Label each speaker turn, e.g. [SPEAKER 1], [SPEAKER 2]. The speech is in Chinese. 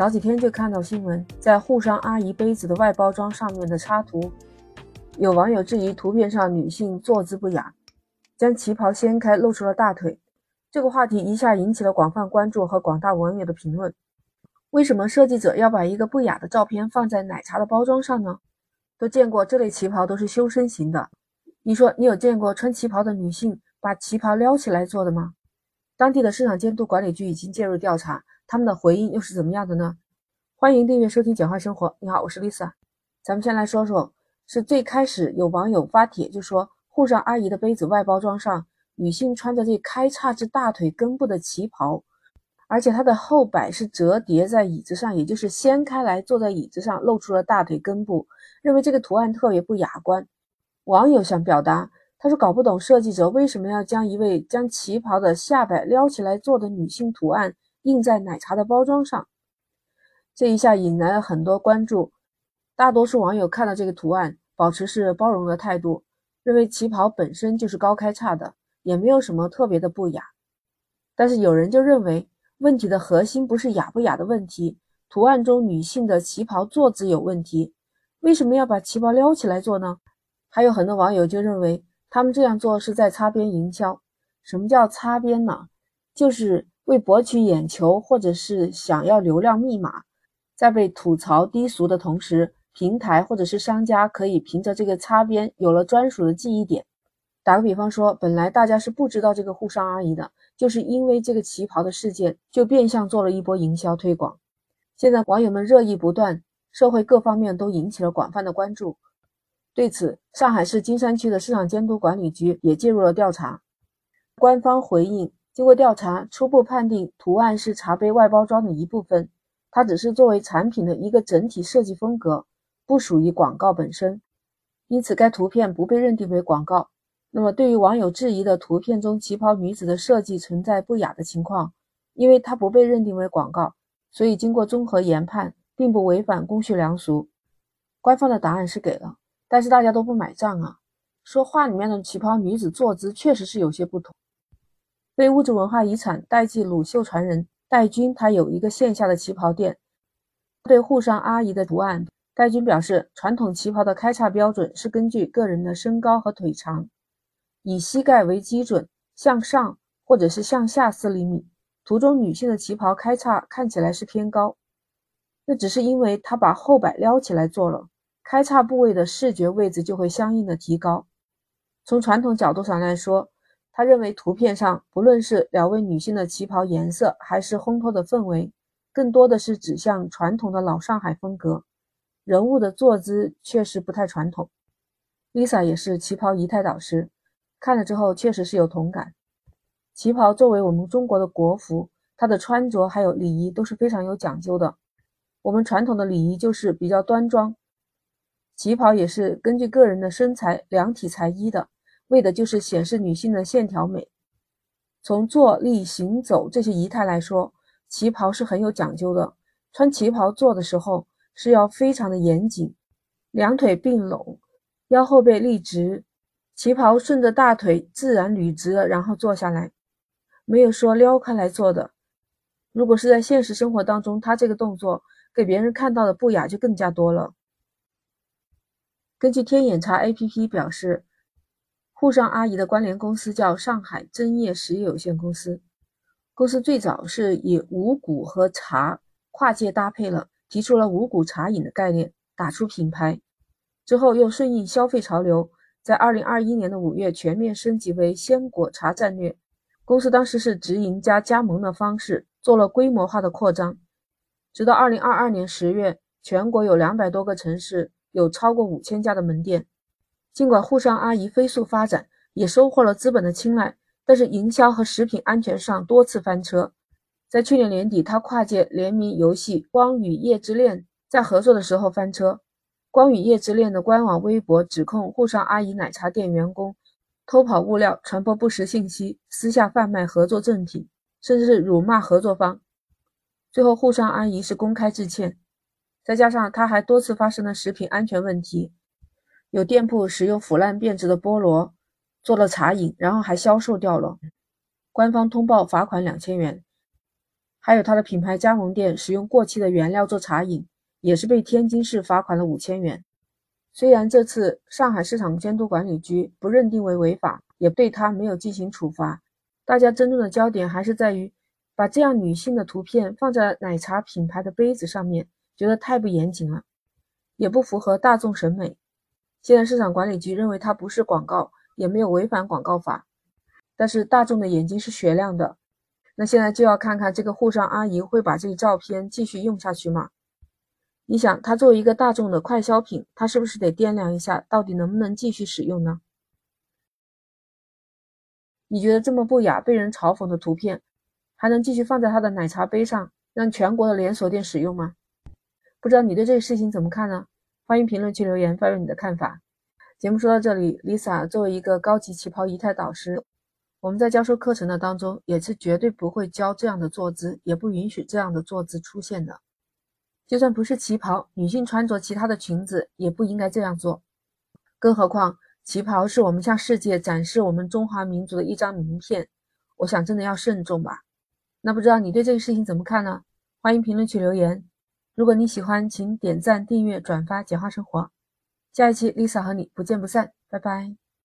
[SPEAKER 1] 早几天就看到新闻，在沪上阿姨杯子的外包装上面的插图，有网友质疑图片上女性坐姿不雅，将旗袍掀开露出了大腿。这个话题一下引起了广泛关注和广大网友的评论。为什么设计者要把一个不雅的照片放在奶茶的包装上呢？都见过这类旗袍都是修身型的，你说你有见过穿旗袍的女性把旗袍撩起来做的吗？当地的市场监督管理局已经介入调查。他们的回应又是怎么样的呢？欢迎订阅收听《简化生活》。你好，我是 Lisa。咱们先来说说，是最开始有网友发帖就说，沪上阿姨的杯子外包装上，女性穿着这开叉至大腿根部的旗袍，而且它的后摆是折叠在椅子上，也就是掀开来坐在椅子上，露出了大腿根部，认为这个图案特别不雅观。网友想表达，他说搞不懂设计者为什么要将一位将旗袍的下摆撩起来做的女性图案。印在奶茶的包装上，这一下引来了很多关注。大多数网友看到这个图案，保持是包容的态度，认为旗袍本身就是高开叉的，也没有什么特别的不雅。但是有人就认为，问题的核心不是雅不雅的问题，图案中女性的旗袍坐姿有问题。为什么要把旗袍撩起来做呢？还有很多网友就认为，他们这样做是在擦边营销。什么叫擦边呢？就是。为博取眼球，或者是想要流量密码，在被吐槽低俗的同时，平台或者是商家可以凭着这个擦边，有了专属的记忆点。打个比方说，本来大家是不知道这个沪上阿姨的，就是因为这个旗袍的事件，就变相做了一波营销推广。现在网友们热议不断，社会各方面都引起了广泛的关注。对此，上海市金山区的市场监督管理局也介入了调查，官方回应。经过调查，初步判定图案是茶杯外包装的一部分，它只是作为产品的一个整体设计风格，不属于广告本身，因此该图片不被认定为广告。那么，对于网友质疑的图片中旗袍女子的设计存在不雅的情况，因为它不被认定为广告，所以经过综合研判，并不违反公序良俗。官方的答案是给了，但是大家都不买账啊，说画里面的旗袍女子坐姿确实是有些不同。非物质文化遗产代记鲁绣传人戴军，他有一个线下的旗袍店。对沪上阿姨的图案，戴军表示，传统旗袍的开叉标准是根据个人的身高和腿长，以膝盖为基准，向上或者是向下四厘米。图中女性的旗袍开叉看起来是偏高，那只是因为她把后摆撩起来做了，开叉部位的视觉位置就会相应的提高。从传统角度上来说。他认为图片上不论是两位女性的旗袍颜色，还是烘托的氛围，更多的是指向传统的老上海风格。人物的坐姿确实不太传统。Lisa 也是旗袍仪态导师，看了之后确实是有同感。旗袍作为我们中国的国服，它的穿着还有礼仪都是非常有讲究的。我们传统的礼仪就是比较端庄，旗袍也是根据个人的身材量体裁衣的。为的就是显示女性的线条美。从坐立行走这些仪态来说，旗袍是很有讲究的。穿旗袍坐的时候是要非常的严谨，两腿并拢，腰后背立直，旗袍顺着大腿自然捋直了，然后坐下来，没有说撩开来做的。如果是在现实生活当中，他这个动作给别人看到的不雅就更加多了。根据天眼查 APP 表示。沪上阿姨的关联公司叫上海真业实业有限公司。公司最早是以五谷和茶跨界搭配了，提出了五谷茶饮的概念，打出品牌。之后又顺应消费潮流，在二零二一年的五月全面升级为鲜果茶战略。公司当时是直营加加盟的方式，做了规模化的扩张。直到二零二二年十月，全国有两百多个城市，有超过五千家的门店。尽管沪上阿姨飞速发展，也收获了资本的青睐，但是营销和食品安全上多次翻车。在去年年底，他跨界联名游戏《光与夜之恋》，在合作的时候翻车。《光与夜之恋》的官网微博指控沪上阿姨奶茶店员工偷跑物料、传播不实信息、私下贩卖合作赠品，甚至是辱骂合作方。最后，沪上阿姨是公开致歉，再加上他还多次发生了食品安全问题。有店铺使用腐烂变质的菠萝做了茶饮，然后还销售掉了。官方通报罚款两千元。还有他的品牌加盟店使用过期的原料做茶饮，也是被天津市罚款了五千元。虽然这次上海市场监督管理局不认定为违法，也对他没有进行处罚，大家争论的焦点还是在于把这样女性的图片放在奶茶品牌的杯子上面，觉得太不严谨了，也不符合大众审美。现在市场管理局认为它不是广告，也没有违反广告法，但是大众的眼睛是雪亮的。那现在就要看看这个沪上阿姨会把这个照片继续用下去吗？你想，她作为一个大众的快消品，她是不是得掂量一下，到底能不能继续使用呢？你觉得这么不雅、被人嘲讽的图片，还能继续放在她的奶茶杯上，让全国的连锁店使用吗？不知道你对这个事情怎么看呢？欢迎评论区留言发表你的看法。节目说到这里，Lisa 作为一个高级旗袍仪态导师。我们在教授课程的当中，也是绝对不会教这样的坐姿，也不允许这样的坐姿出现的。就算不是旗袍，女性穿着其他的裙子也不应该这样做。更何况，旗袍是我们向世界展示我们中华民族的一张名片，我想真的要慎重吧。那不知道你对这个事情怎么看呢？欢迎评论区留言。如果你喜欢，请点赞、订阅、转发《简化生活》。下一期 Lisa 和你不见不散，拜拜。